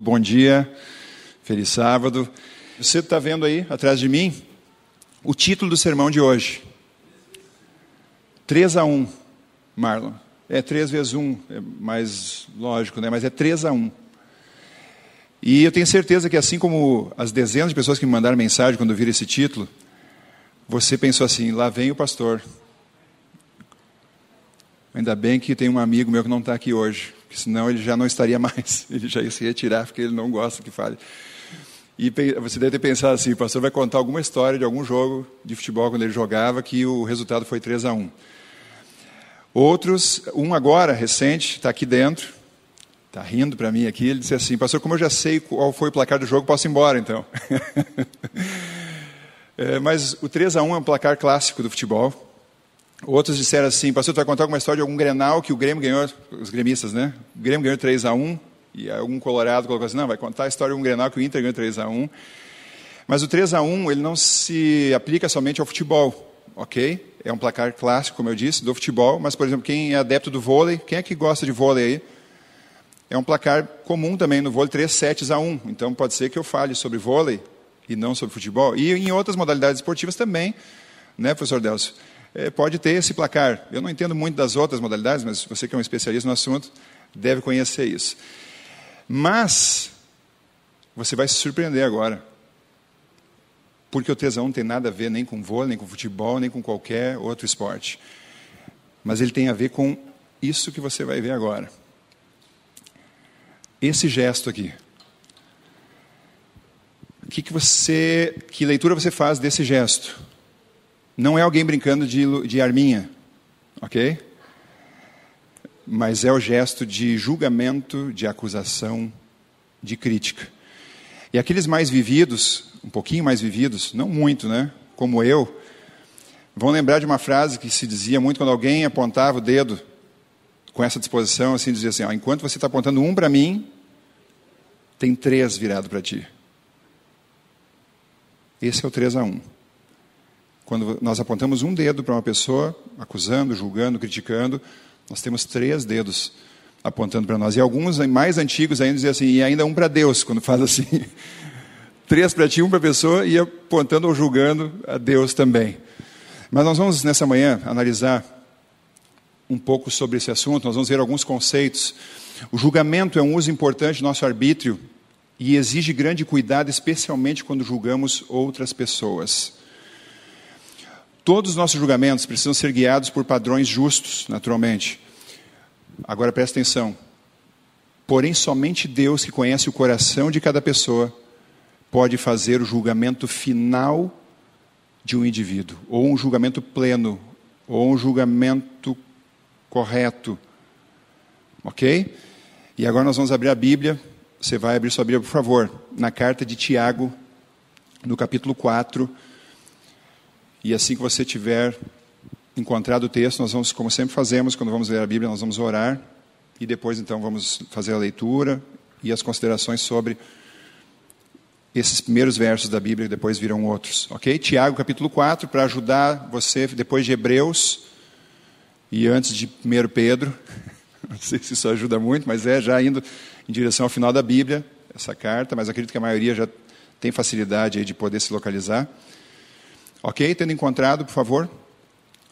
Bom dia, feliz sábado. Você está vendo aí atrás de mim o título do sermão de hoje. 3 a 1, Marlon. É 3 vezes 1, é mais lógico, né? mas é 3 a 1. E eu tenho certeza que, assim como as dezenas de pessoas que me mandaram mensagem quando viram esse título, você pensou assim: lá vem o pastor. Ainda bem que tem um amigo meu que não está aqui hoje porque senão ele já não estaria mais, ele já ia se retirar, porque ele não gosta que fale. E você deve ter pensado assim, o pastor vai contar alguma história de algum jogo de futebol quando ele jogava, que o resultado foi 3 a 1 Outros, um agora, recente, está aqui dentro, está rindo para mim aqui, ele disse assim, pastor, como eu já sei qual foi o placar do jogo, posso ir embora então. é, mas o 3 a 1 é um placar clássico do futebol, Outros disseram assim, pastor, tu vai contar alguma história de algum Grenal que o Grêmio ganhou, os gremistas, né? O Grêmio ganhou 3 a 1 e algum colorado colocou assim, não, vai contar a história de um Grenal que o Inter ganhou 3 a 1 Mas o 3 a 1 ele não se aplica somente ao futebol, ok? É um placar clássico, como eu disse, do futebol, mas, por exemplo, quem é adepto do vôlei, quem é que gosta de vôlei aí? É um placar comum também no vôlei, 3 sets a 1. Então, pode ser que eu fale sobre vôlei e não sobre futebol. E em outras modalidades esportivas também, né, professor Delcio? É, pode ter esse placar. Eu não entendo muito das outras modalidades, mas você que é um especialista no assunto deve conhecer isso. Mas você vai se surpreender agora. Porque o tesão não tem nada a ver nem com vôlei, nem com futebol, nem com qualquer outro esporte. Mas ele tem a ver com isso que você vai ver agora. Esse gesto aqui. Que, que, você, que leitura você faz desse gesto? Não é alguém brincando de, de arminha, ok? Mas é o gesto de julgamento, de acusação, de crítica. E aqueles mais vividos, um pouquinho mais vividos, não muito, né? Como eu, vão lembrar de uma frase que se dizia muito quando alguém apontava o dedo com essa disposição, assim, dizia assim: ó, enquanto você está apontando um para mim, tem três virado para ti. Esse é o 3 a 1. Quando nós apontamos um dedo para uma pessoa, acusando, julgando, criticando, nós temos três dedos apontando para nós. E alguns mais antigos ainda dizem assim, e ainda um para Deus, quando faz assim. três para ti, um para a pessoa, e apontando ou julgando a Deus também. Mas nós vamos, nessa manhã, analisar um pouco sobre esse assunto, nós vamos ver alguns conceitos. O julgamento é um uso importante do nosso arbítrio e exige grande cuidado, especialmente quando julgamos outras pessoas. Todos os nossos julgamentos precisam ser guiados por padrões justos, naturalmente. Agora presta atenção. Porém, somente Deus, que conhece o coração de cada pessoa, pode fazer o julgamento final de um indivíduo, ou um julgamento pleno, ou um julgamento correto. Ok? E agora nós vamos abrir a Bíblia. Você vai abrir sua Bíblia, por favor, na carta de Tiago, no capítulo 4 e assim que você tiver encontrado o texto, nós vamos, como sempre fazemos, quando vamos ler a Bíblia, nós vamos orar e depois então vamos fazer a leitura e as considerações sobre esses primeiros versos da Bíblia e depois virão outros, ok? Tiago capítulo 4, para ajudar você, depois de Hebreus e antes de 1 Pedro, não sei se isso ajuda muito, mas é já indo em direção ao final da Bíblia, essa carta, mas acredito que a maioria já tem facilidade de poder se localizar. Ok? Tendo encontrado, por favor,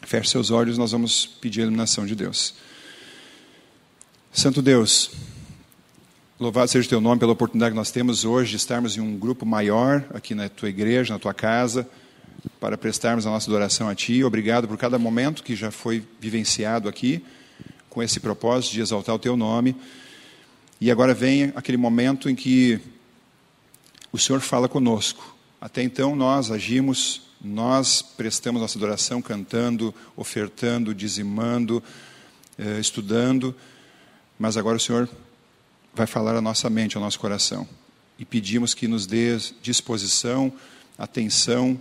feche seus olhos, nós vamos pedir a iluminação de Deus. Santo Deus, louvado seja o teu nome pela oportunidade que nós temos hoje de estarmos em um grupo maior aqui na tua igreja, na tua casa, para prestarmos a nossa adoração a Ti. Obrigado por cada momento que já foi vivenciado aqui, com esse propósito de exaltar o Teu nome. E agora vem aquele momento em que o Senhor fala conosco. Até então nós agimos nós prestamos nossa adoração cantando, ofertando, dizimando, eh, estudando, mas agora o Senhor vai falar à nossa mente, ao nosso coração. E pedimos que nos dê disposição, atenção,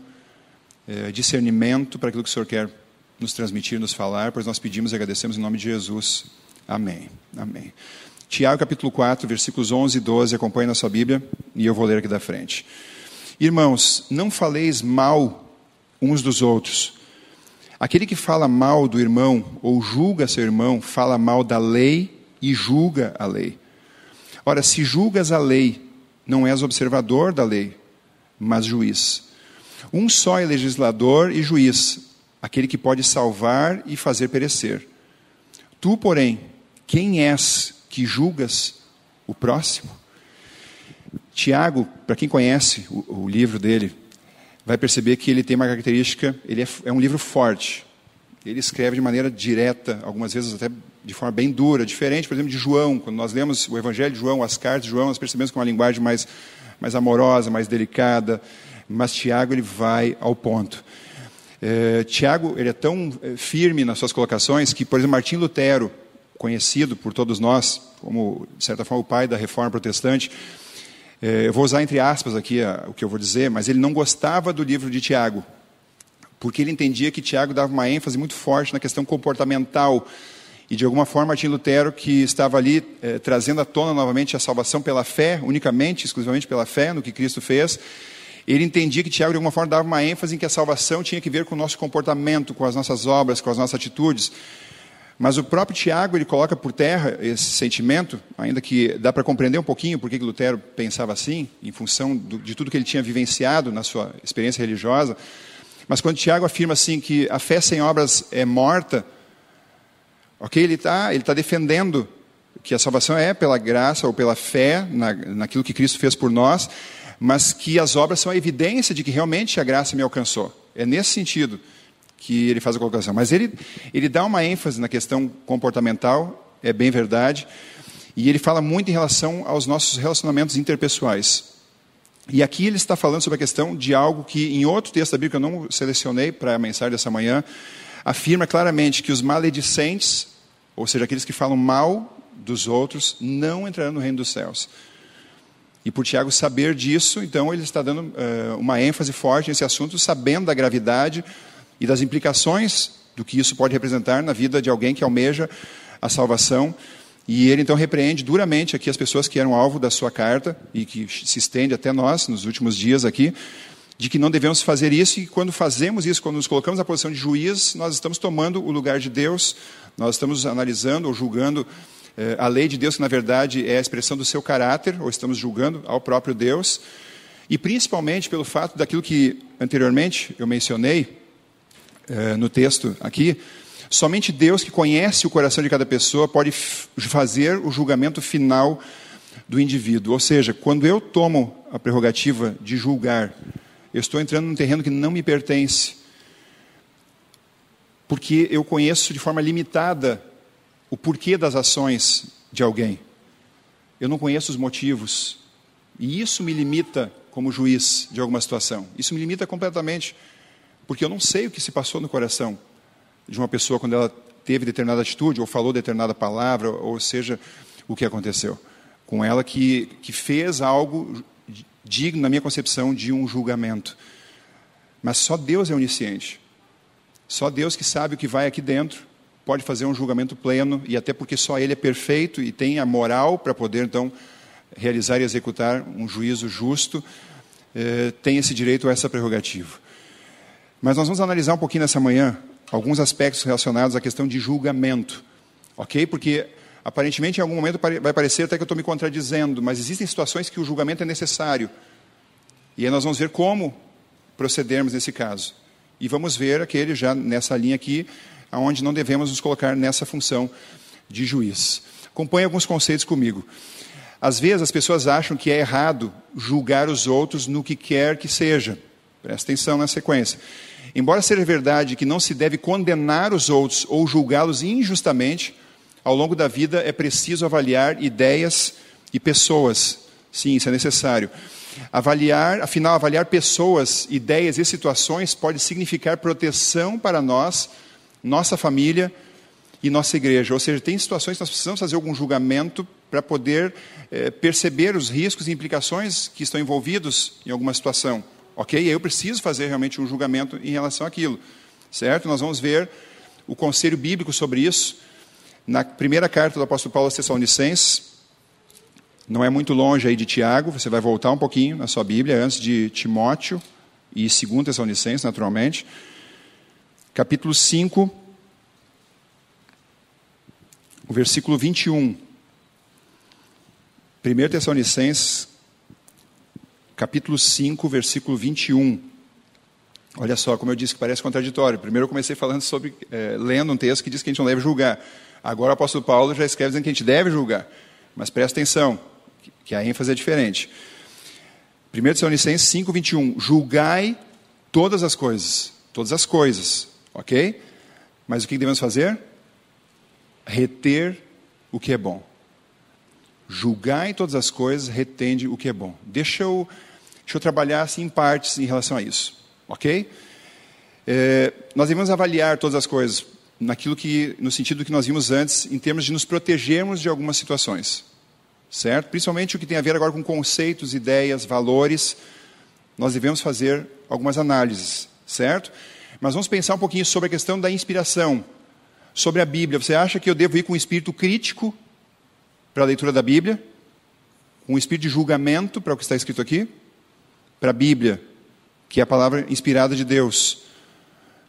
eh, discernimento para aquilo que o Senhor quer nos transmitir, nos falar, pois nós pedimos e agradecemos em nome de Jesus. Amém. Amém. Tiago capítulo 4, versículos 11 e 12, acompanhe na sua Bíblia e eu vou ler aqui da frente. Irmãos, não faleis mal uns dos outros. Aquele que fala mal do irmão ou julga seu irmão, fala mal da lei e julga a lei. Ora, se julgas a lei, não és observador da lei, mas juiz. Um só é legislador e juiz, aquele que pode salvar e fazer perecer. Tu, porém, quem és que julgas o próximo? Tiago, para quem conhece o, o, livro dele, vai perceber que ele tem uma característica, ele é, é um livro forte. Ele escreve de maneira direta, algumas vezes até de forma bem dura, diferente, por exemplo, de João. Quando nós lemos o Evangelho de João, as cartas de João, nós percebemos que é uma linguagem mais, mais amorosa, mais delicada. Mas Tiago ele vai ao ponto. É, Tiago ele é tão é, firme nas suas colocações que, por exemplo, Martim Lutero, conhecido por todos nós como, de certa forma, o pai da reforma protestante, eu vou usar entre aspas aqui o que eu vou dizer, mas ele não gostava do livro de Tiago, porque ele entendia que Tiago dava uma ênfase muito forte na questão comportamental. E, de alguma forma, Martim Lutero, que estava ali é, trazendo à tona novamente a salvação pela fé, unicamente, exclusivamente pela fé, no que Cristo fez, ele entendia que Tiago, de alguma forma, dava uma ênfase em que a salvação tinha que ver com o nosso comportamento, com as nossas obras, com as nossas atitudes. Mas o próprio Tiago, ele coloca por terra esse sentimento, ainda que dá para compreender um pouquinho por que Lutero pensava assim, em função do, de tudo que ele tinha vivenciado na sua experiência religiosa. Mas quando Tiago afirma assim que a fé sem obras é morta, ok, ele está ele tá defendendo que a salvação é pela graça ou pela fé na, naquilo que Cristo fez por nós, mas que as obras são a evidência de que realmente a graça me alcançou. É nesse sentido que ele faz a colocação. Mas ele, ele dá uma ênfase na questão comportamental, é bem verdade, e ele fala muito em relação aos nossos relacionamentos interpessoais. E aqui ele está falando sobre a questão de algo que, em outro texto da Bíblia, que eu não selecionei para a mensagem dessa manhã, afirma claramente que os maledicentes, ou seja, aqueles que falam mal dos outros, não entrarão no reino dos céus. E por Tiago saber disso, então ele está dando uh, uma ênfase forte nesse assunto, sabendo da gravidade e das implicações do que isso pode representar na vida de alguém que almeja a salvação. E ele então repreende duramente aqui as pessoas que eram alvo da sua carta e que se estende até nós nos últimos dias aqui, de que não devemos fazer isso e quando fazemos isso, quando nos colocamos na posição de juiz, nós estamos tomando o lugar de Deus, nós estamos analisando ou julgando eh, a lei de Deus, que na verdade é a expressão do seu caráter, ou estamos julgando ao próprio Deus, e principalmente pelo fato daquilo que anteriormente eu mencionei eh, no texto aqui, somente Deus que conhece o coração de cada pessoa pode fazer o julgamento final do indivíduo. Ou seja, quando eu tomo a prerrogativa de julgar, eu estou entrando num terreno que não me pertence, porque eu conheço de forma limitada o porquê das ações de alguém. Eu não conheço os motivos. E isso me limita como juiz de alguma situação. Isso me limita completamente, porque eu não sei o que se passou no coração de uma pessoa quando ela teve determinada atitude, ou falou determinada palavra, ou seja, o que aconteceu com ela que, que fez algo digno, na minha concepção, de um julgamento. Mas só Deus é onisciente. Só Deus que sabe o que vai aqui dentro pode fazer um julgamento pleno, e até porque só Ele é perfeito e tem a moral para poder, então, realizar e executar um juízo justo, eh, tem esse direito a essa prerrogativa. Mas nós vamos analisar um pouquinho nessa manhã alguns aspectos relacionados à questão de julgamento, ok? Porque aparentemente em algum momento vai parecer até que eu estou me contradizendo, mas existem situações que o julgamento é necessário. E aí nós vamos ver como procedermos nesse caso. E vamos ver aquele já nessa linha aqui, aonde não devemos nos colocar nessa função de juiz. Acompanhe alguns conceitos comigo. Às vezes as pessoas acham que é errado julgar os outros no que quer que seja. Presta atenção na sequência. Embora seja verdade que não se deve condenar os outros ou julgá-los injustamente, ao longo da vida é preciso avaliar ideias e pessoas. Sim, isso é necessário. Avaliar, afinal, avaliar pessoas, ideias e situações pode significar proteção para nós nossa família e nossa igreja. Ou seja, tem situações que nós precisamos fazer algum julgamento para poder é, perceber os riscos e implicações que estão envolvidos em alguma situação. Ok? Eu preciso fazer realmente um julgamento em relação àquilo. Certo? Nós vamos ver o conselho bíblico sobre isso na primeira carta do apóstolo Paulo aos Tessalonicenses. Não é muito longe aí de Tiago, você vai voltar um pouquinho na sua Bíblia, antes de Timóteo e 2 Tessalonicenses, naturalmente capítulo 5, o versículo 21. 1 Tessalonicenses, capítulo 5, versículo 21. Olha só, como eu disse, que parece contraditório. Primeiro eu comecei falando sobre, é, lendo um texto que diz que a gente não deve julgar. Agora o apóstolo Paulo já escreve dizendo que a gente deve julgar. Mas presta atenção, que a ênfase é diferente. 1 Tessalonicenses 5, 21. Julgai todas as coisas. Todas as coisas, ok? Mas o que devemos fazer? Reter o que é bom. Julgai todas as coisas, retende o que é bom. Deixa eu, deixa eu trabalhar assim em partes em relação a isso. Ok? É, nós devemos avaliar todas as coisas naquilo que, no sentido que nós vimos antes, em termos de nos protegermos de algumas situações, certo? Principalmente o que tem a ver agora com conceitos, ideias, valores, nós devemos fazer algumas análises, certo? Mas vamos pensar um pouquinho sobre a questão da inspiração, sobre a Bíblia. Você acha que eu devo ir com um espírito crítico para a leitura da Bíblia? Com um espírito de julgamento para o que está escrito aqui? Para a Bíblia, que é a palavra inspirada de Deus.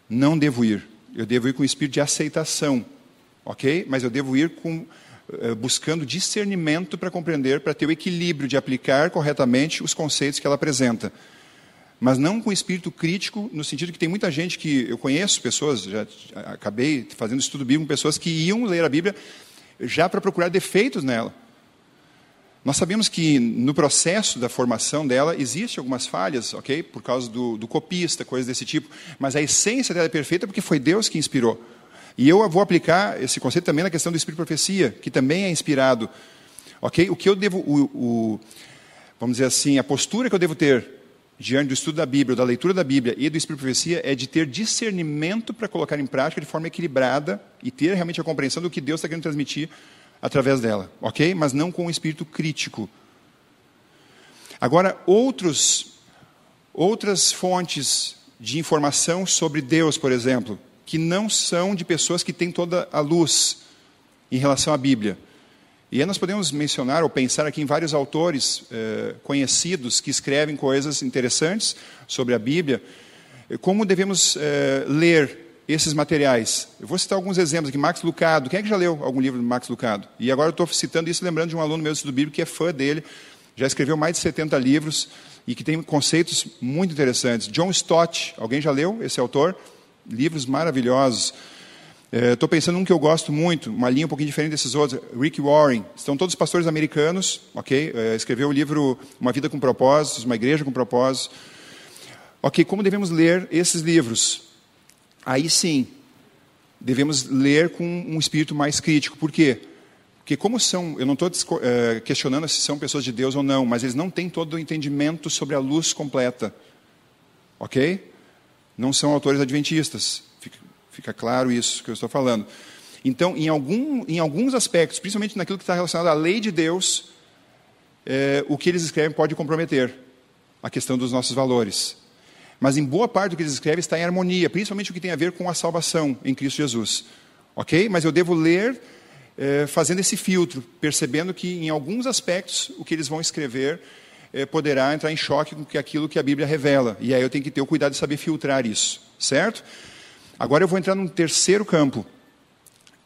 Não devo ir. Eu devo ir com o espírito de aceitação, ok? Mas eu devo ir com, uh, buscando discernimento para compreender, para ter o equilíbrio de aplicar corretamente os conceitos que ela apresenta. Mas não com espírito crítico, no sentido que tem muita gente que eu conheço pessoas, já acabei fazendo estudo bíblico com pessoas que iam ler a Bíblia já para procurar defeitos nela. Nós sabemos que no processo da formação dela existe algumas falhas, ok? Por causa do, do copista, coisas desse tipo. Mas a essência dela é perfeita porque foi Deus que inspirou. E eu vou aplicar esse conceito também na questão do Espírito Profecia, que também é inspirado. Ok? O que eu devo, o, o, vamos dizer assim, a postura que eu devo ter diante do estudo da Bíblia, da leitura da Bíblia e do Espírito Profecia é de ter discernimento para colocar em prática de forma equilibrada e ter realmente a compreensão do que Deus está querendo transmitir através dela, ok? Mas não com um espírito crítico. Agora, outros, outras fontes de informação sobre Deus, por exemplo, que não são de pessoas que têm toda a luz em relação à Bíblia. E aí nós podemos mencionar ou pensar aqui em vários autores eh, conhecidos que escrevem coisas interessantes sobre a Bíblia. Como devemos eh, ler esses materiais. Eu vou citar alguns exemplos aqui. Max Lucado. Quem é que já leu algum livro do Max Lucado? E agora eu estou citando isso lembrando de um aluno meu do estudo bíblico que é fã dele, já escreveu mais de 70 livros e que tem conceitos muito interessantes. John Stott, alguém já leu esse autor? Livros maravilhosos. Estou é, pensando num que eu gosto muito, uma linha um pouquinho diferente desses outros. Rick Warren. Estão todos pastores americanos, ok? É, escreveu o livro Uma Vida com Propósitos, Uma Igreja com Propósitos. Ok, como devemos ler esses livros? Aí sim, devemos ler com um espírito mais crítico. Por quê? Porque como são, eu não estou uh, questionando se são pessoas de Deus ou não, mas eles não têm todo o entendimento sobre a luz completa. Ok? Não são autores adventistas. Fica, fica claro isso que eu estou falando. Então, em, algum, em alguns aspectos, principalmente naquilo que está relacionado à lei de Deus, eh, o que eles escrevem pode comprometer a questão dos nossos valores. Mas em boa parte do que eles escrevem está em harmonia, principalmente o que tem a ver com a salvação em Cristo Jesus. Ok? Mas eu devo ler eh, fazendo esse filtro, percebendo que em alguns aspectos o que eles vão escrever eh, poderá entrar em choque com aquilo que a Bíblia revela. E aí eu tenho que ter o cuidado de saber filtrar isso. Certo? Agora eu vou entrar num terceiro campo,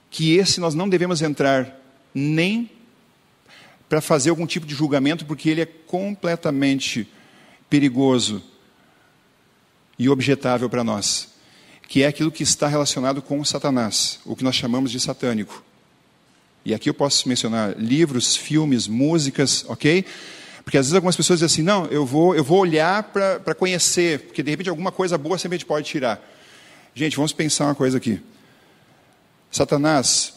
que esse nós não devemos entrar nem para fazer algum tipo de julgamento, porque ele é completamente perigoso e objetável para nós, que é aquilo que está relacionado com Satanás, o que nós chamamos de satânico. E aqui eu posso mencionar livros, filmes, músicas, ok? Porque às vezes algumas pessoas dizem assim, não, eu vou, eu vou olhar para conhecer, porque de repente alguma coisa boa sempre a gente pode tirar. Gente, vamos pensar uma coisa aqui. Satanás,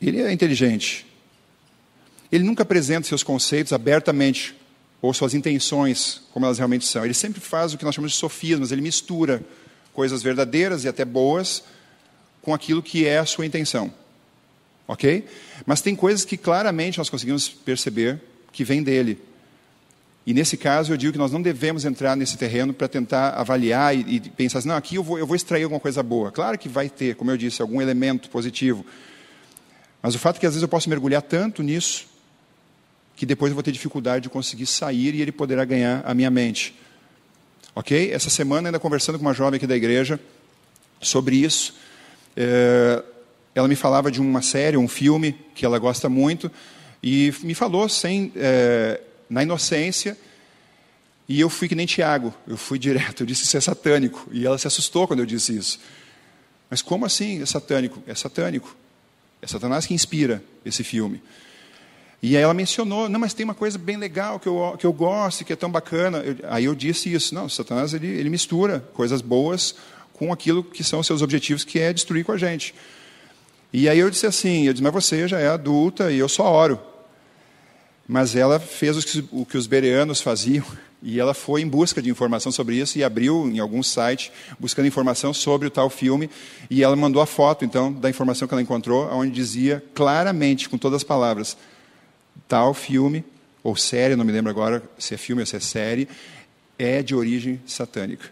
ele é inteligente. Ele nunca apresenta seus conceitos abertamente ou suas intenções, como elas realmente são. Ele sempre faz o que nós chamamos de sofismas, ele mistura coisas verdadeiras e até boas com aquilo que é a sua intenção. Ok? Mas tem coisas que claramente nós conseguimos perceber que vêm dele. E nesse caso eu digo que nós não devemos entrar nesse terreno para tentar avaliar e, e, pensar assim, não, aqui eu vou, eu vou extrair alguma coisa boa. Claro que vai ter, como eu disse, algum elemento positivo. Mas o fato é que às vezes eu posso mergulhar tanto nisso que depois eu vou ter dificuldade de conseguir sair e ele poderá ganhar a minha mente. Ok? Essa semana, ainda conversando com uma jovem aqui da igreja sobre isso, é, ela me falava de uma série, um filme que ela gosta muito, E me falou sem, é, na inocência, e eu fui que nem Tiago, eu fui direto, eu disse isso é satânico. E ela se assustou quando eu disse isso. Mas como assim é satânico? É satânico. É Satanás que inspira esse filme. E aí ela mencionou, não, mas tem uma coisa bem legal que eu, que eu gosto, que é tão bacana. Eu, aí eu disse isso, não, Satanás ele, ele mistura coisas boas com aquilo que são seus objetivos, que é destruir com a gente. E aí eu disse assim, eu disse, mas você já é adulta e eu só oro. Mas ela fez o que, o que os bereanos faziam, e ela foi em busca de informação sobre isso e abriu em algum site buscando informação sobre o tal filme e ela mandou a foto então da informação que ela encontrou, onde dizia claramente com todas as palavras tal filme ou série, não me lembro agora se é filme ou se é série, é de origem satânica.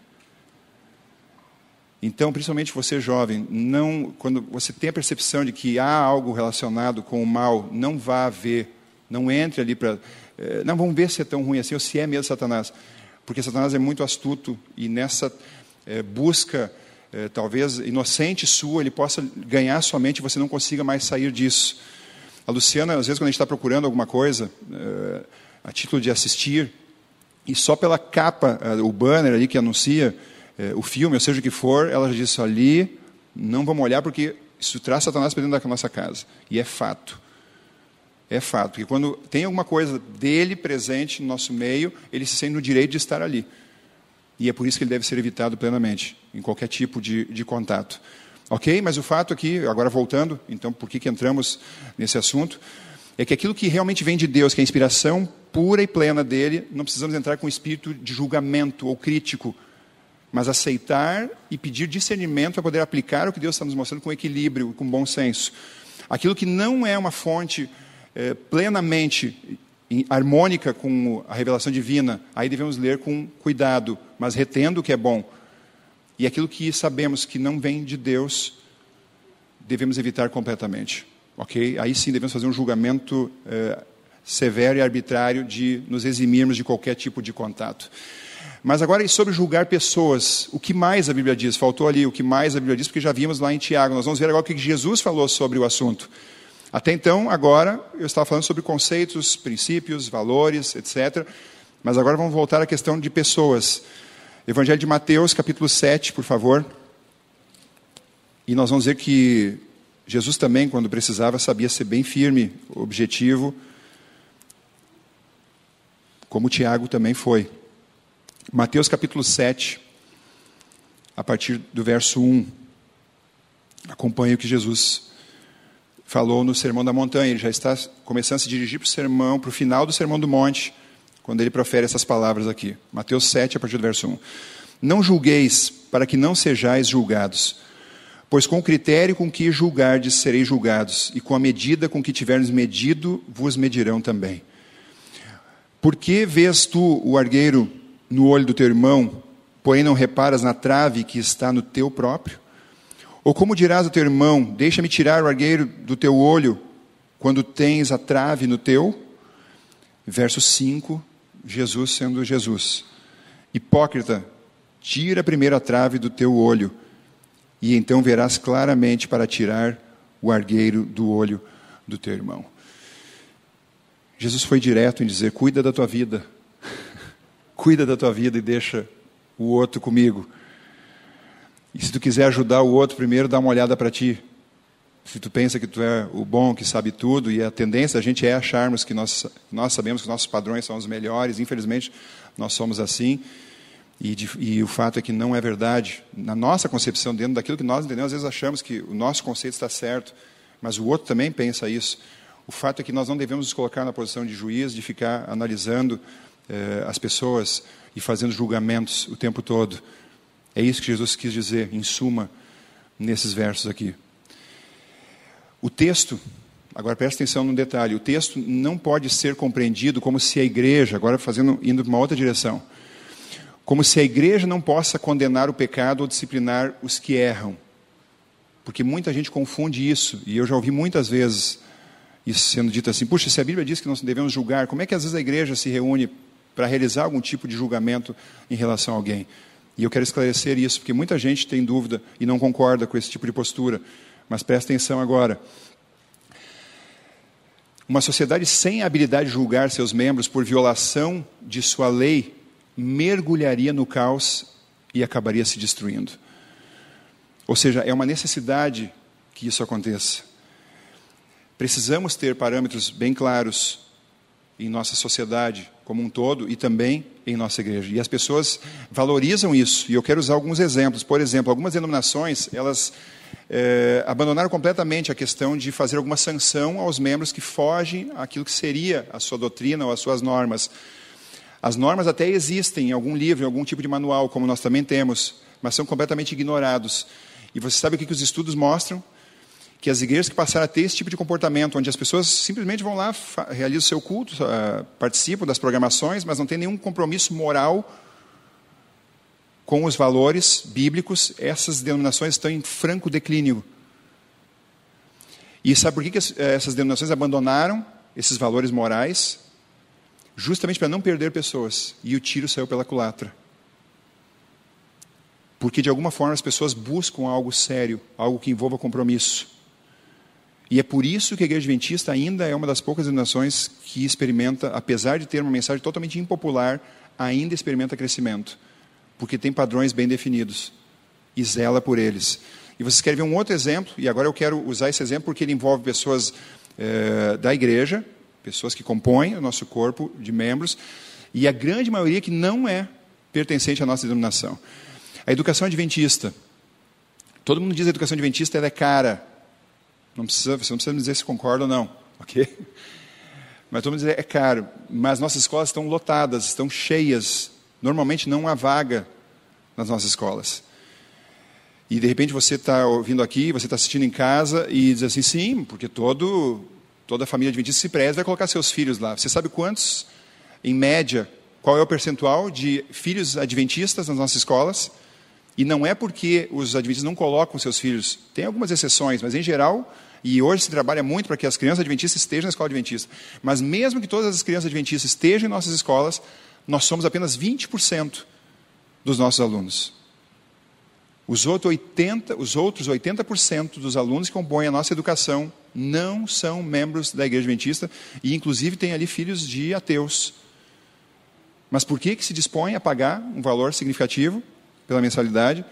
Então, principalmente você jovem, não, quando você tem a percepção de que há algo relacionado com o mal, não vá ver, não entre ali para é, não, vamos ver se é tão ruim assim ou se é mesmo Satanás. Porque Satanás é muito astuto e nessa é, busca, é, talvez inocente sua, ele possa ganhar sua mente e você não consiga mais sair disso. A Luciana, às vezes, quando a gente está procurando alguma coisa, é, a título de assistir, e só pela capa, é, o banner ali que anuncia é, o filme, ou seja o que for, ela já disse ali, não vamos olhar porque isso traz Satanás para dentro da nossa casa. E é fato é fato. que quando tem alguma coisa dele presente no nosso meio, ele se sente no direito de estar ali. E é por isso que ele deve ser evitado plenamente, em qualquer tipo de, de contato. Ok? Mas o fato aqui, agora voltando, então por que, que entramos nesse assunto? É que aquilo que realmente vem de Deus, que é a inspiração pura e plena dele, não precisamos entrar com espírito de julgamento ou crítico, mas aceitar e pedir discernimento para poder aplicar o que Deus está nos mostrando com equilíbrio, com bom senso. Aquilo que não é uma fonte é, plenamente harmônica com a revelação divina, aí devemos ler com cuidado, mas retendo o que é bom. E aquilo que sabemos que não vem de Deus, devemos evitar completamente. Ok? Aí sim devemos fazer um julgamento é, severo e arbitrário de nos eximirmos de qualquer tipo de contato. Mas agora sobre julgar pessoas, o que mais a Bíblia diz? Faltou ali o que mais a Bíblia diz, porque já vimos lá em Tiago. Nós vamos ver agora o que Jesus falou sobre o assunto. Até então, agora, eu estava falando sobre conceitos, princípios, valores, etc. Mas agora vamos voltar à questão de pessoas. Evangelho de Mateus, capítulo 7, por favor. E nós vamos ver que Jesus também, quando precisava, sabia ser bem firme, objetivo, como Tiago também foi. Mateus capítulo 7, a partir do verso 1. Acompanhe o que Jesus falou no Sermão da Montanha. Ele já está começando a se dirigir para o sermão, para o final do Sermão do Monte, quando ele profere essas palavras aqui. Mateus 7, a partir do verso 1. Não julgueis, para que não sejais julgados. Pois com o critério com que julgardes, sereis julgados, e com a medida com que tiverdes medido, vos medirão também. Por que vês tu o argueiro no olho do teu irmão, porém não reparas na trave que está no teu próprio? Ou como dirás ao teu irmão: Deixa-me tirar o argueiro do teu olho, quando tens a trave no teu? Verso 5, Jesus sendo Jesus. Hipócrita, tira a trave do teu olho, e então verás claramente para tirar o argueiro do olho do teu irmão. Jesus foi direto em dizer: cuida da tua vida, cuida da tua vida e deixa o outro comigo. E se tu quiser ajudar o outro, primeiro dá uma olhada para ti. Se tu pensa que tu é o bom, que sabe tudo, e a tendência a gente é acharmos que nós, nós sabemos que nossos padrões são os melhores, infelizmente nós somos assim, e, de, e, o fato é que não é verdade. Na nossa concepção, dentro daquilo que nós entendemos, às vezes achamos que o nosso conceito está certo, mas o outro também pensa isso. O fato é que nós não devemos nos colocar na posição de juiz, de ficar analisando eh, as pessoas e fazendo julgamentos o tempo todo. É isso que Jesus quis dizer, em suma, nesses versos aqui. O texto, agora presta atenção no detalhe, o texto não pode ser compreendido como se a igreja, agora fazendo, indo para uma outra direção, como se a igreja não possa condenar o pecado ou disciplinar os que erram. Porque muita gente confunde isso, e eu já ouvi muitas vezes isso sendo dito assim: puxa, se a Bíblia diz que nós devemos julgar, como é que às vezes a igreja se reúne para realizar algum tipo de julgamento em relação a alguém? E eu quero esclarecer isso, porque muita gente tem dúvida e não concorda com esse tipo de postura. Mas presta atenção agora. Uma sociedade sem a habilidade de julgar seus membros por violação de sua lei mergulharia no caos e acabaria se destruindo. Ou seja, é uma necessidade que isso aconteça. Precisamos ter parâmetros bem claros em nossa sociedade como um todo e também em nossa igreja. E as pessoas valorizam isso. E eu quero usar alguns exemplos. Por exemplo, algumas denominações, elas é, abandonaram completamente a questão de fazer alguma sanção aos membros que fogem àquilo que seria a sua doutrina ou as suas normas. As normas até existem em algum livro, em algum tipo de manual, como nós também temos, mas são completamente ignorados. E você sabe o que, que os estudos mostram? Que as igrejas que passaram a ter esse tipo de comportamento, onde as pessoas simplesmente vão lá, realizam o seu culto, uh, participam das programações, mas não tem nenhum compromisso moral com os valores bíblicos, essas denominações estão em franco declínio. E sabe por que, que eh, essas denominações abandonaram esses valores morais? Justamente para não perder pessoas. E o tiro saiu pela culatra. Porque de alguma forma as pessoas buscam algo sério, algo que envolva compromisso. E é por isso que a Igreja Adventista ainda é uma das poucas denominações que experimenta, apesar de ter uma mensagem totalmente impopular, ainda experimenta crescimento porque tem padrões bem definidos e zela por eles. E vocês querem ver um outro exemplo, e agora eu quero usar esse exemplo porque ele envolve pessoas é, da igreja, pessoas que compõem o nosso corpo de membros, e a grande maioria que não é pertencente à nossa denominação. A educação adventista. Todo mundo diz que a educação adventista é cara. Não precisa, você não precisa me dizer se concorda ou não, ok? Mas todo mundo diz é caro. Mas nossas escolas estão lotadas, estão cheias Normalmente não há vaga nas nossas escolas. E de repente você está ouvindo aqui, você está assistindo em casa e diz assim, sim, porque todo, toda a família adventista se preza vai colocar seus filhos lá. Você sabe quantos, em média, qual é o percentual de filhos adventistas nas nossas escolas? E não é porque os adventistas não colocam seus filhos, tem algumas exceções, mas em geral, e hoje se trabalha muito para que as crianças adventistas estejam na escola adventista. Mas mesmo que todas as crianças adventistas estejam em nossas escolas, nós somos apenas 20% dos nossos alunos. Os, outros 80, os outros 80% dos alunos que compõem a nossa educação não são membros da Igreja Adventista e, inclusive, tem ali filhos de ateus. Mas por que, que se dispõe a pagar um valor significativo pela mensalidade?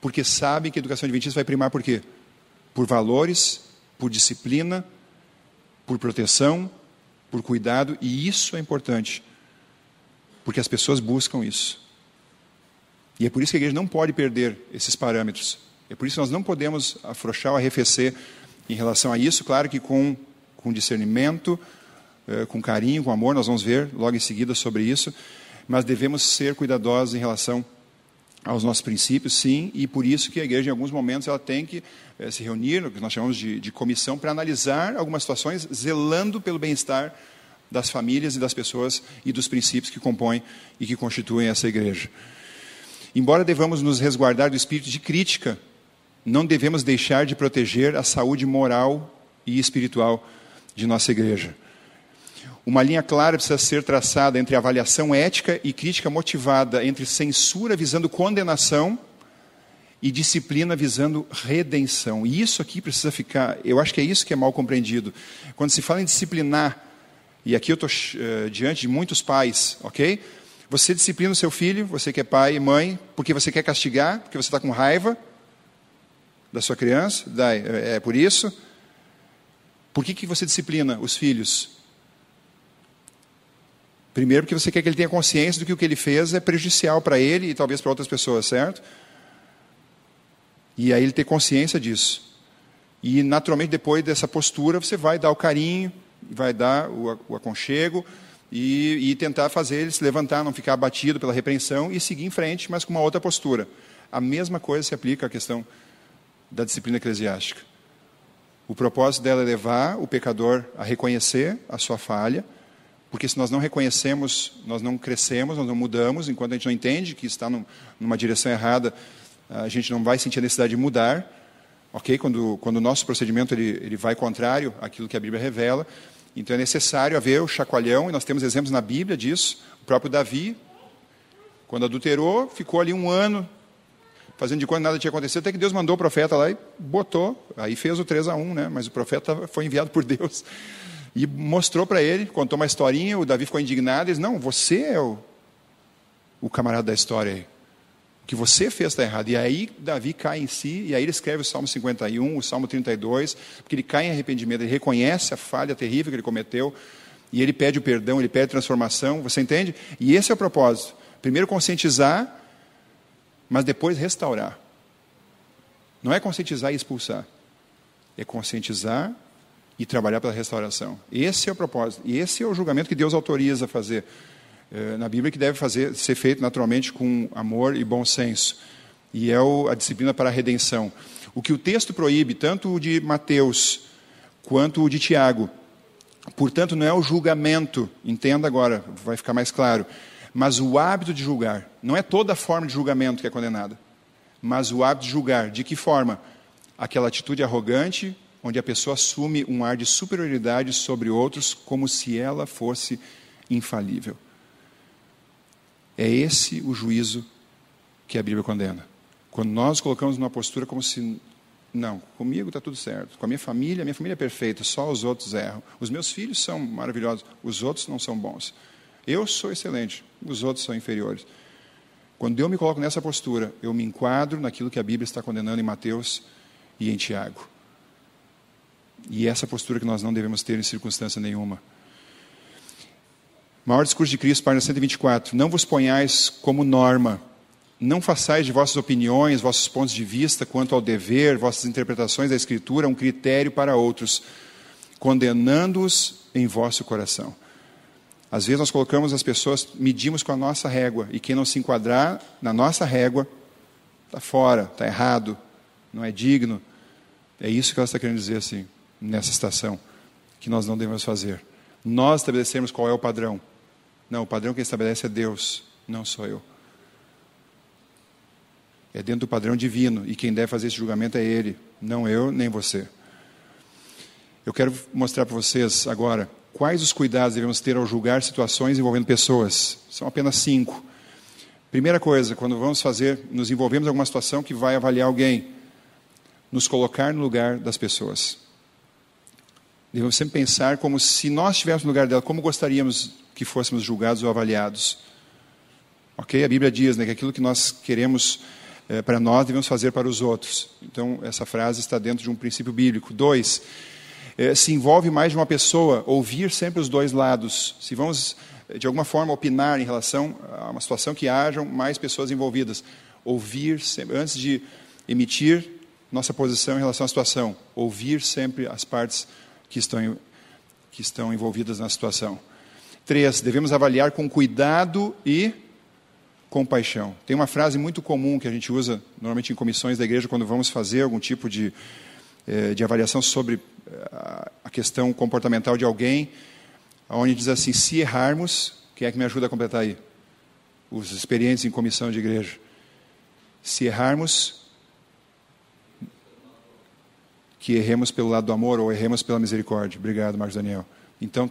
Porque sabe que a educação adventista vai primar por quê? Por valores, por disciplina, por proteção, por cuidado, e isso é importante. Porque as pessoas buscam isso. E é por isso que a igreja não pode perder esses parâmetros. É por isso que nós não podemos afrouxar ou arrefecer em relação a isso. Claro que com, com discernimento, eh, com carinho, com amor, nós vamos ver logo em seguida sobre isso. Mas devemos ser cuidadosos em relação aos nossos princípios, sim, e por isso que a igreja, em alguns momentos, ela tem que eh, se reunir, o que nós chamamos de, de comissão, para analisar algumas situações, zelando pelo bem-estar das famílias e das pessoas e dos princípios que compõem e que constituem essa igreja. Embora devamos nos resguardar do espírito de crítica, não devemos deixar de proteger a saúde moral e espiritual de nossa igreja. Uma linha clara precisa ser traçada entre avaliação ética e crítica motivada, entre censura visando condenação e disciplina visando redenção. E isso aqui precisa ficar, eu acho que é isso que é mal compreendido. Quando se fala em disciplinar, e aqui eu estou uh, diante de muitos pais, ok? Você disciplina o seu filho, você que é pai e mãe, porque você quer castigar, porque você está com raiva da sua criança, é, é por isso. Por que, que você disciplina os filhos? Primeiro, porque você quer que ele tenha consciência do que o que ele fez é prejudicial para ele e talvez para outras pessoas, certo? E aí ele ter consciência disso. E naturalmente, depois dessa postura, você vai dar o carinho, vai dar o, o aconchego e, e, tentar fazer ele se levantar, não ficar abatido pela repreensão e seguir em frente, mas com uma outra postura. A mesma coisa se aplica à questão da disciplina eclesiástica. O propósito dela é levar o pecador a reconhecer a sua falha, porque se nós não reconhecemos, nós não crescemos, nós não mudamos, enquanto a gente não entende que está num, numa direção errada, a gente não vai sentir a necessidade de mudar, ok? Quando, quando o nosso procedimento ele, ele vai contrário àquilo que a Bíblia revela, então é necessário haver o chacoalhão, e nós temos exemplos na Bíblia disso. O próprio Davi, quando adulterou, ficou ali um ano fazendo de conta nada tinha acontecido, até que Deus mandou o profeta lá e botou. Aí fez o 3 a 1, né? mas o profeta foi enviado por Deus. E mostrou para ele, contou uma historinha, o Davi ficou indignado, e disse, não, você é o, o camarada da história aí. O que você fez está errado. E aí Davi cai em si, e aí ele escreve o Salmo 51, o Salmo 32, porque ele cai em arrependimento, ele reconhece a falha terrível que ele cometeu, e ele pede o perdão, ele pede transformação, você entende? E esse é o propósito. Primeiro conscientizar, mas depois restaurar. Não é conscientizar e expulsar. É conscientizar e trabalhar pela restauração. Esse é o propósito. E esse é o julgamento que Deus autoriza a fazer eh, na Bíblia, que deve fazer, ser feito naturalmente com amor e bom senso. E é o, a disciplina para a redenção. O que o texto proíbe, tanto o de Mateus quanto o de Tiago, portanto, não é o julgamento, entenda agora, vai ficar mais claro, mas o hábito de julgar. Não é toda forma de julgamento que é condenada, mas o hábito de julgar. De que forma? Aquela atitude arrogante, onde a pessoa assume um ar de superioridade sobre outros como se ela fosse infalível. É esse o juízo que a Bíblia condena. Quando nós colocamos numa postura como se não, comigo está tudo certo, com a minha família, a minha família é perfeita, só os outros erram. Os meus filhos são maravilhosos, os outros não são bons. Eu sou excelente, os outros são inferiores. Quando eu me coloco nessa postura, eu me enquadro naquilo que a Bíblia está condenando em Mateus e em Tiago. E essa postura que nós não devemos ter em circunstância nenhuma. Maior discurso de Cristo, página 124. Não vos ponhais como norma, não façais de vossas opiniões, vossos pontos de vista quanto ao dever, vossas interpretações da Escritura um critério para outros, condenando-os em vosso coração. Às vezes nós colocamos as pessoas, medimos com a nossa régua, e quem não se enquadrar na nossa régua, está fora, está errado, não é digno. É isso que ela está querendo dizer assim nessa estação, que nós não devemos fazer. Nós estabelecemos qual é o padrão. Não, o padrão que estabelece é Deus, não sou eu. É dentro do padrão divino, e quem deve fazer esse julgamento é Ele, não eu nem você. Eu quero mostrar para vocês agora quais os cuidados devemos ter ao julgar situações envolvendo pessoas. São apenas cinco. Primeira coisa, quando vamos fazer, nos envolvemos em alguma situação que vai avaliar alguém, nos colocar no lugar das pessoas. Devemos sempre pensar como se nós estivéssemos no lugar dela, como gostaríamos que fôssemos julgados ou avaliados. Ok? A Bíblia diz né, que aquilo que nós queremos é, para nós devemos fazer para os outros. Então, essa frase está dentro de um princípio bíblico. Dois, é, se envolve mais de uma pessoa, ouvir sempre os dois lados. Se vamos, eh, de alguma forma, opinar em relação a uma situação que hajam mais pessoas envolvidas, ouvir sempre, antes de emitir nossa posição em relação à situação, ouvir sempre as partes que estão, que estão envolvidas na situação. Três, devemos avaliar com cuidado e compaixão. Tem uma frase muito comum que a gente usa normalmente em comissões da igreja quando vamos fazer algum tipo de, eh, de avaliação sobre eh, a questão comportamental de alguém, onde diz assim: se errarmos, quem é que me ajuda a completar aí? Os experientes em comissão de igreja. Se errarmos, que erremos pelo lado do amor ou erremos pela misericórdia. Obrigado, Marcos Daniel. Então,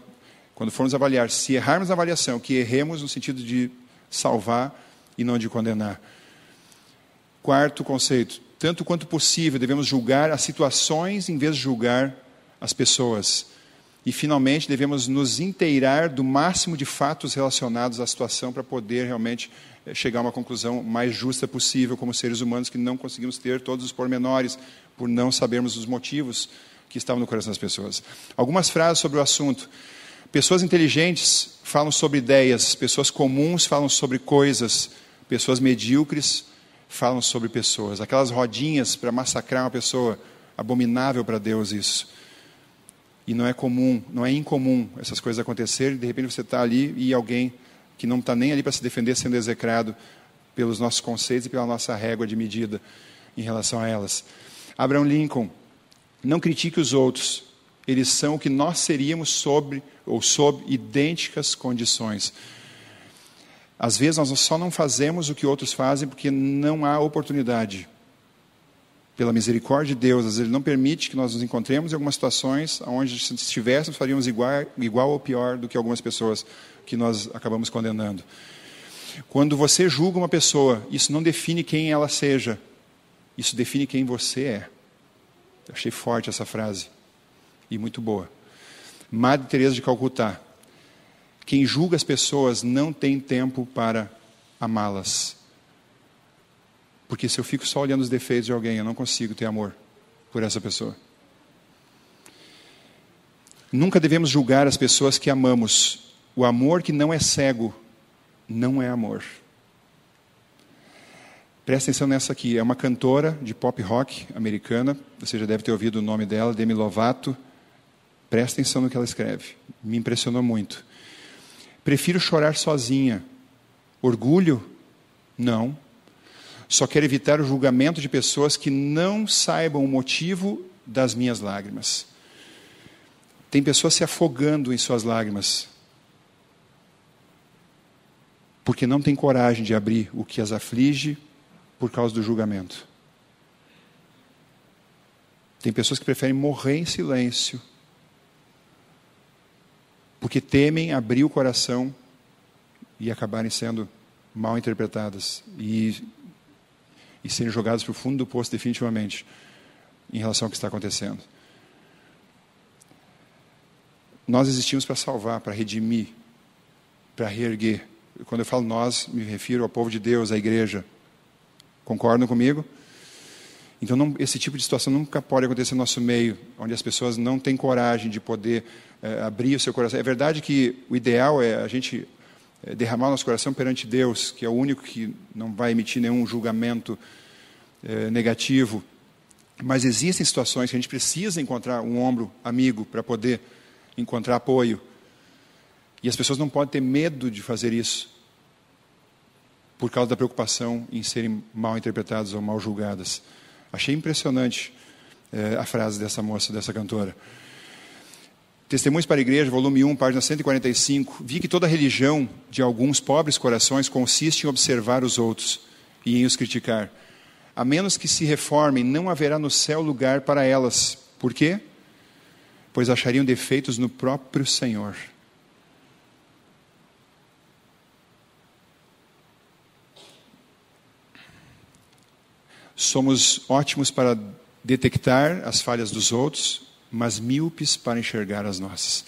quando formos avaliar, se errarmos na avaliação, que erremos no sentido de salvar e não de condenar. Quarto conceito: tanto quanto possível, devemos julgar as situações em vez de julgar as pessoas. E, finalmente, devemos nos inteirar do máximo de fatos relacionados à situação para poder realmente eh, chegar a uma conclusão mais justa possível, como seres humanos que não conseguimos ter todos os pormenores, por não sabermos os motivos que estavam no coração das pessoas. Algumas frases sobre o assunto. Pessoas inteligentes falam sobre ideias, pessoas comuns falam sobre coisas, pessoas medíocres falam sobre pessoas. Aquelas rodinhas para massacrar uma pessoa, abominável para Deus isso. E não é comum, não é incomum essas coisas acontecerem, de repente você está ali e alguém que não está nem ali para se defender sendo execrado pelos nossos conceitos e pela nossa régua de medida em relação a elas. Abraham Lincoln, não critique os outros, eles são o que nós seríamos sobre ou sob idênticas condições. Às vezes nós só não fazemos o que outros fazem porque não há oportunidade. Pela misericórdia de Deus, às vezes Ele não permite que nós nos encontremos em algumas situações onde, se estivéssemos, faríamos igual, igual ou pior do que algumas pessoas que nós acabamos condenando. Quando você julga uma pessoa, isso não define quem ela seja, isso define quem você é. Eu achei forte essa frase e muito boa. Madre Teresa de Calcutá. Quem julga as pessoas não tem tempo para amá-las. Porque se eu fico só olhando os defeitos de alguém, eu não consigo ter amor por essa pessoa. Nunca devemos julgar as pessoas que amamos. O amor que não é cego não é amor. Presta atenção nessa aqui. É uma cantora de pop rock americana. Você já deve ter ouvido o nome dela, Demi Lovato. Presta atenção no que ela escreve. Me impressionou muito. Prefiro chorar sozinha. Orgulho? Não. Só quero evitar o julgamento de pessoas que não saibam o motivo das minhas lágrimas. Tem pessoas se afogando em suas lágrimas, porque não tem coragem de abrir o que as aflige por causa do julgamento. Tem pessoas que preferem morrer em silêncio, porque temem abrir o coração e acabarem sendo mal interpretadas e e serem jogados para o fundo do poço definitivamente em relação ao que está acontecendo. Nós existimos para salvar, para redimir, para reerguer. Quando eu falo nós, me refiro ao povo de Deus, à igreja. Concordam comigo? Então, não, esse tipo de situação nunca pode acontecer no nosso meio, onde as pessoas não têm coragem de poder é, abrir o seu coração. É verdade que o ideal é a gente é, derramar o nosso coração perante Deus, que é o único que não vai emitir nenhum julgamento é, negativo. Mas existem situações que a gente precisa encontrar um ombro amigo para poder encontrar apoio. E as pessoas não podem ter medo de fazer isso por causa da preocupação em serem mal interpretadas ou mal julgadas. Achei impressionante é, a frase dessa moça, dessa cantora. Testemunhos para a Igreja, volume 1, página 145. Vi que toda religião de alguns pobres corações consiste em observar os outros e em os criticar. A menos que se reformem, não haverá no céu lugar para elas. Por quê? Pois achariam defeitos no próprio Senhor. Somos ótimos para detectar as falhas dos outros, mas míopes para enxergar as nossas.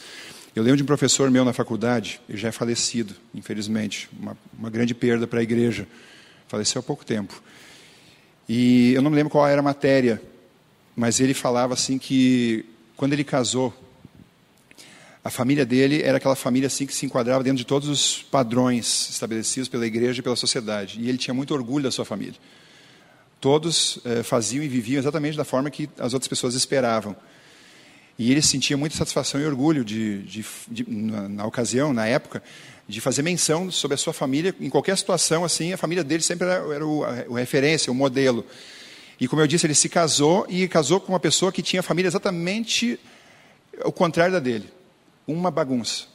Eu lembro de um professor meu na faculdade, ele já é falecido, infelizmente, uma, uma grande perda para a igreja. Faleceu há pouco tempo. E eu não me lembro qual era a matéria, mas ele falava assim que quando ele casou, a família dele era aquela família assim que se enquadrava dentro de todos os padrões estabelecidos pela igreja e pela sociedade. E ele tinha muito orgulho da sua família. Todos eh, faziam e viviam exatamente da forma que as outras pessoas esperavam. E ele sentia muita satisfação e orgulho de, de, de na, na, ocasião, na época, de fazer menção sobre a sua família. Em qualquer situação, assim, a família dele sempre era, era o, a, referência, o modelo. E como eu disse, ele se casou e casou com uma pessoa que tinha família exatamente o contrário da dele. Uma bagunça.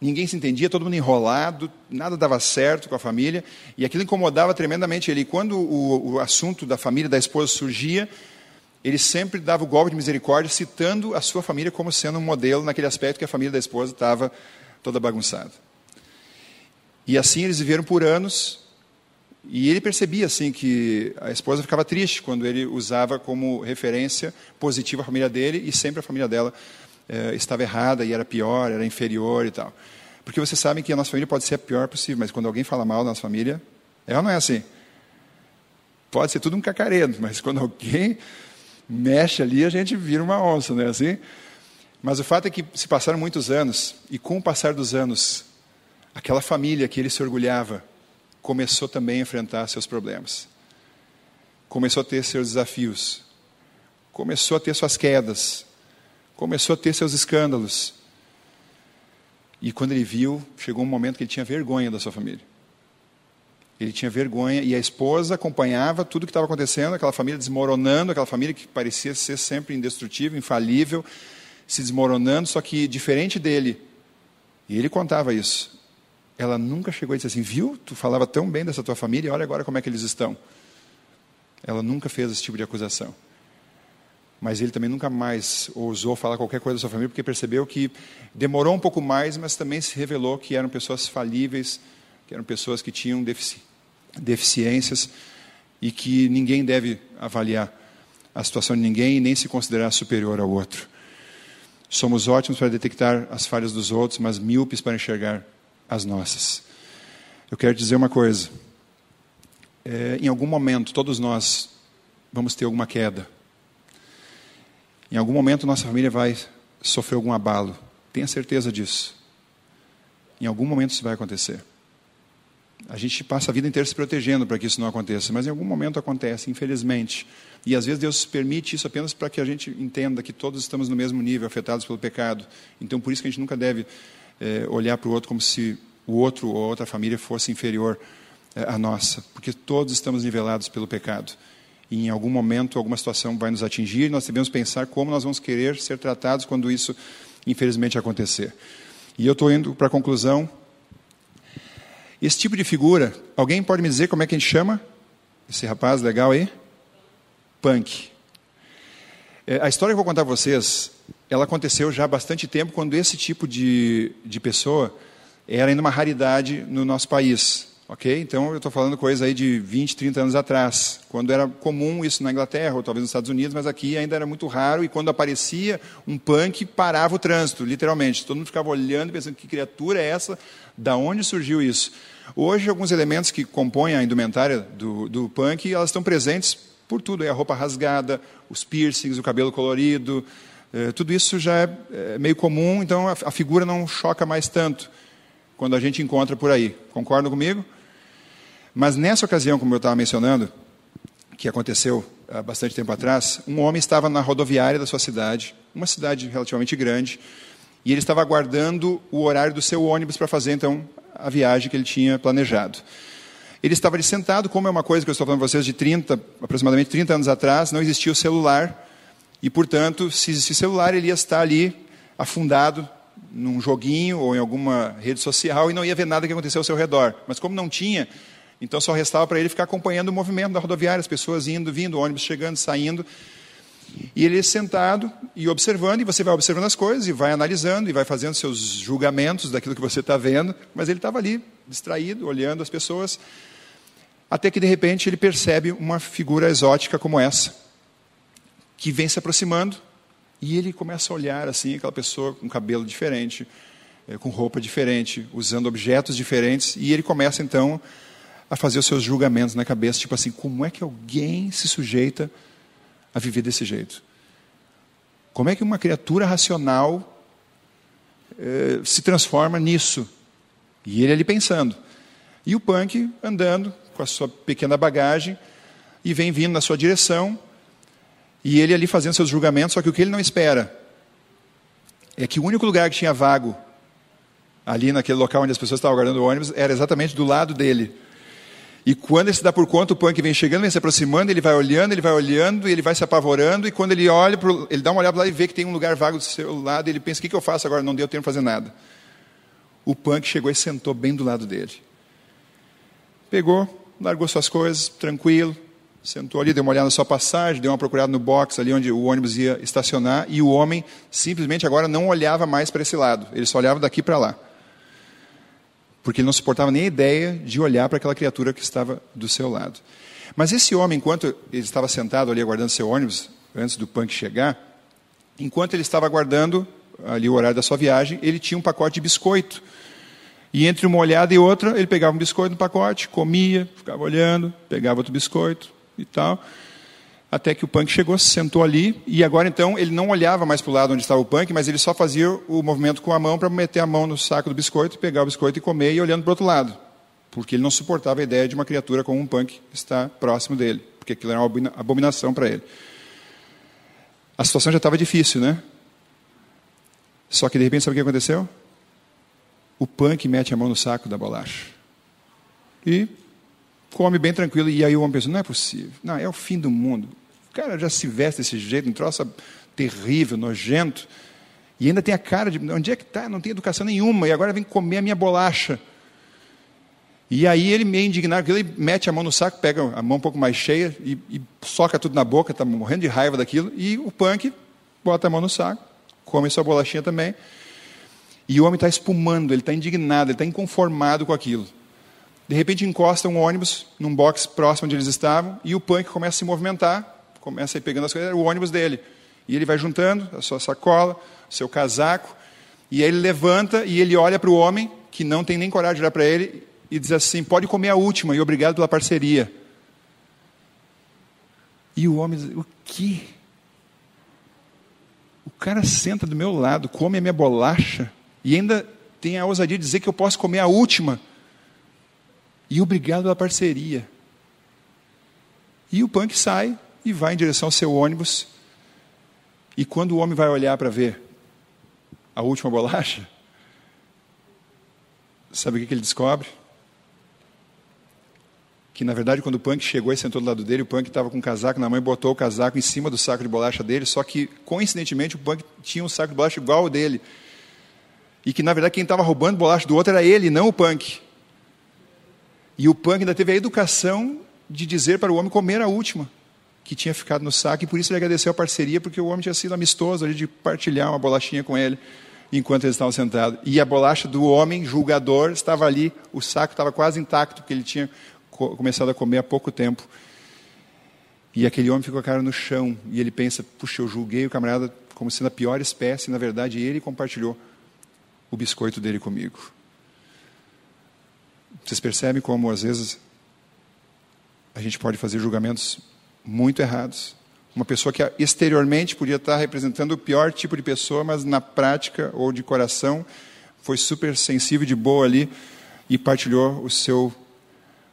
Ninguém se entendia, todo mundo enrolado, nada dava certo com a família, e aquilo incomodava tremendamente ele. E quando o, o assunto da família da esposa surgia, ele sempre dava o golpe de misericórdia, citando a sua família como sendo um modelo naquele aspecto que a família da esposa estava toda bagunçada. E assim eles viveram por anos, e ele percebia assim que a esposa ficava triste quando ele usava como referência positiva a família dele e sempre a família dela eh, estava errada e era pior, era inferior e tal. Porque vocês sabem que a nossa família pode ser a pior possível, mas quando alguém fala mal da nossa família, ou não é assim? Pode ser tudo um cacaredo, mas quando alguém mexe ali, a gente vira uma onça, não é assim? Mas o fato é que se passaram muitos anos, e com o passar dos anos, aquela família que ele se orgulhava começou também a enfrentar seus problemas. Começou a ter seus desafios. Começou a ter suas quedas. Começou a ter seus escândalos. E quando ele viu, chegou um momento que ele tinha vergonha da sua família. Ele tinha vergonha e a esposa acompanhava tudo o que estava acontecendo, aquela família desmoronando, aquela família que parecia ser sempre indestrutível, infalível, se desmoronando, só que diferente dele. E ele contava isso. Ela nunca chegou e disse assim: Viu, tu falava tão bem dessa tua família, olha agora como é que eles estão. Ela nunca fez esse tipo de acusação. Mas ele também nunca mais ousou falar qualquer coisa da sua família, porque percebeu que demorou um pouco mais, mas também se revelou que eram pessoas falíveis, que eram pessoas que tinham defici deficiências e que ninguém deve avaliar a situação de ninguém e nem se considerar superior ao outro. Somos ótimos para detectar as falhas dos outros, mas míopes para enxergar as nossas. Eu quero dizer uma coisa. É, em algum momento, todos nós vamos ter alguma queda. Em algum momento, nossa família vai sofrer algum abalo. Tenha certeza disso. Em algum momento isso vai acontecer. A gente passa a vida inteira se protegendo para que isso não aconteça, mas em algum momento acontece, infelizmente. E às vezes Deus permite isso apenas para que a gente entenda que todos estamos no mesmo nível, afetados pelo pecado. Então, por isso que a gente nunca deve é, olhar para o outro como se o outro ou outra família fosse inferior é, à nossa, porque todos estamos nivelados pelo pecado. E em algum momento, alguma situação vai nos atingir, e nós devemos pensar como nós vamos querer ser tratados quando isso, infelizmente, acontecer. E eu estou indo para a conclusão. Esse tipo de figura, alguém pode me dizer como é que a gente chama esse rapaz legal aí? Punk. É, a história que eu vou contar para vocês, ela aconteceu já há bastante tempo, quando esse tipo de, de pessoa era ainda uma raridade no nosso país. Ok? Então, eu estou falando coisa aí de 20, 30 anos atrás, quando era comum isso na Inglaterra, ou talvez nos Estados Unidos, mas aqui ainda era muito raro, e quando aparecia um punk, parava o trânsito, literalmente. Todo mundo ficava olhando, pensando, que criatura é essa? Da onde surgiu isso? Hoje, alguns elementos que compõem a indumentária do, do punk, elas estão presentes por tudo. É a roupa rasgada, os piercings, o cabelo colorido, é, tudo isso já é, é meio comum, então a, a figura não choca mais tanto quando a gente encontra por aí. Concordam comigo? Mas nessa ocasião, como eu estava mencionando, que aconteceu há bastante tempo atrás, um homem estava na rodoviária da sua cidade, uma cidade relativamente grande, e ele estava aguardando o horário do seu ônibus para fazer então a viagem que ele tinha planejado. Ele estava ali sentado, como é uma coisa que eu estou falando para vocês de 30, aproximadamente 30 anos atrás, não existia o celular, e portanto, se existisse celular, ele ia estar ali afundado num joguinho ou em alguma rede social e não ia ver nada que aconteceu ao seu redor. Mas como não tinha, então só restava para ele ficar acompanhando o movimento da rodoviária, as pessoas indo, vindo, ônibus chegando, saindo. E ele sentado e observando, e você vai observando as coisas, e vai analisando, e vai fazendo seus julgamentos daquilo que você está vendo, mas ele estava ali, distraído, olhando as pessoas, até que de repente ele percebe uma figura exótica como essa, que vem se aproximando, e ele começa a olhar assim, aquela pessoa com cabelo diferente, eh, com roupa diferente, usando objetos diferentes, e ele começa então a fazer os seus julgamentos na cabeça, tipo assim, como é que alguém se sujeita a viver desse jeito? Como é que uma criatura racional eh, se transforma nisso? E ele ali pensando. E o punk andando com a sua pequena bagagem e vem vindo na sua direção, e ele ali fazendo seus julgamentos, só que o que ele não espera é que o único lugar que tinha vago ali naquele local onde as pessoas estavam guardando o ônibus era exatamente do lado dele. E quando ele se dá por conta, o punk vem chegando, vem se aproximando, ele vai olhando, ele vai olhando, e ele vai se apavorando, e quando ele olha, pro, ele dá uma olhada lá e vê que tem um lugar vago do seu lado, e ele pensa, o que, que eu faço agora? Não deu tempo de fazer nada. O punk chegou e sentou bem do lado dele. Pegou, largou suas coisas, tranquilo, sentou ali, deu uma olhada na sua passagem, deu uma procurada no box ali onde o ônibus ia estacionar, e o homem simplesmente agora não olhava mais para esse lado, ele só olhava daqui para lá porque ele não suportava nem a ideia de olhar para aquela criatura que estava do seu lado. Mas esse homem, enquanto ele estava sentado ali aguardando seu ônibus, antes do punk chegar, enquanto ele estava aguardando ali o horário da sua viagem, ele tinha um pacote de biscoito. E entre uma olhada e outra, ele pegava um biscoito no pacote, comia, ficava olhando, pegava outro biscoito e tal. Até que o punk chegou, se sentou ali, e agora então ele não olhava mais para o lado onde estava o punk, mas ele só fazia o movimento com a mão para meter a mão no saco do biscoito, pegar o biscoito e comer, e olhando para o outro lado. Porque ele não suportava a ideia de uma criatura como um punk estar próximo dele, porque aquilo era uma abominação para ele. A situação já estava difícil, né? Só que de repente, sabe o que aconteceu? O punk mete a mão no saco da bolacha. E come bem tranquilo. E aí o homem pensa, não é possível. Não, é o fim do mundo. O cara já se veste desse jeito, um troço terrível, nojento. E ainda tem a cara de, onde é que está? Não tem educação nenhuma. E agora vem comer a minha bolacha. E aí ele meio indignado, ele mete a mão no saco, pega a mão um pouco mais cheia e, e soca tudo na boca, está morrendo de raiva daquilo. E o punk bota a mão no saco, come sua bolachinha também. E o homem está espumando, ele está indignado, ele está inconformado com aquilo. De repente encosta um ônibus num box próximo onde eles estavam e o punk começa a se movimentar, começa a ir pegando as coisas, o ônibus dele. E ele vai juntando a sua sacola, o seu casaco, e aí ele levanta e ele olha para o homem, que não tem nem coragem de olhar para ele, e diz assim: Pode comer a última, e obrigado pela parceria. E o homem diz: O que? O cara senta do meu lado, come a minha bolacha, e ainda tem a ousadia de dizer que eu posso comer a última. E obrigado pela parceria. E o punk sai e vai em direção ao seu ônibus. E quando o homem vai olhar para ver a última bolacha, sabe o que ele descobre? Que na verdade, quando o punk chegou e sentou do lado dele, o punk estava com um casaco na mão e botou o casaco em cima do saco de bolacha dele. Só que, coincidentemente, o punk tinha um saco de bolacha igual ao dele. E que na verdade, quem estava roubando bolacha do outro era ele, não o punk. E o punk ainda teve a educação de dizer para o homem comer a última que tinha ficado no saco, e por isso ele agradeceu a parceria, porque o homem tinha sido amistoso ali de partilhar uma bolachinha com ele enquanto eles estavam sentados. E a bolacha do homem julgador estava ali, o saco estava quase intacto, porque ele tinha começado a comer há pouco tempo. E aquele homem ficou a cara no chão, e ele pensa: puxa, eu julguei o camarada como sendo a pior espécie, na verdade ele compartilhou o biscoito dele comigo. Vocês percebem como às vezes a gente pode fazer julgamentos muito errados. Uma pessoa que exteriormente podia estar representando o pior tipo de pessoa, mas na prática ou de coração foi super sensível de boa ali e partilhou o seu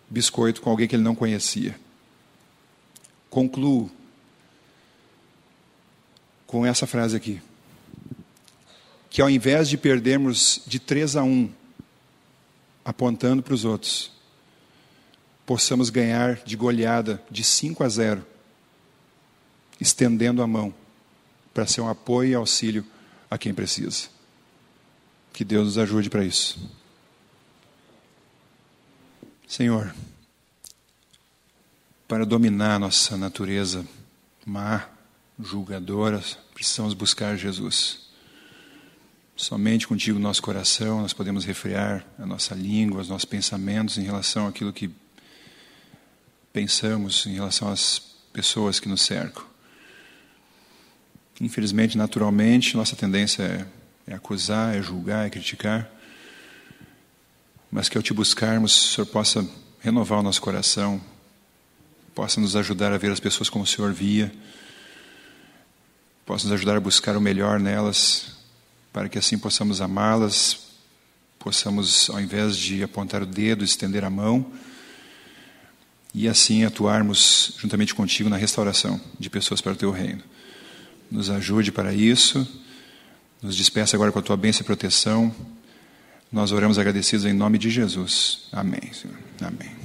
biscoito com alguém que ele não conhecia. Concluo com essa frase aqui. Que ao invés de perdermos de 3 a 1, apontando para os outros, possamos ganhar de goleada de 5 a 0, estendendo a mão para ser um apoio e auxílio a quem precisa. Que Deus nos ajude para isso. Senhor, para dominar nossa natureza má, julgadora, precisamos buscar Jesus. Somente contigo, nosso coração, nós podemos refrear a nossa língua, os nossos pensamentos em relação àquilo que pensamos em relação às pessoas que nos cercam. Infelizmente, naturalmente, nossa tendência é, é acusar, é julgar, é criticar. Mas que ao te buscarmos, o Senhor possa renovar o nosso coração, possa nos ajudar a ver as pessoas como o Senhor via, possa nos ajudar a buscar o melhor nelas, para que assim possamos amá-las, possamos, ao invés de apontar o dedo, estender a mão e assim atuarmos juntamente contigo na restauração de pessoas para o teu reino. Nos ajude para isso, nos despeça agora com a tua bênção e proteção. Nós oramos agradecidos em nome de Jesus. Amém. Senhor. Amém.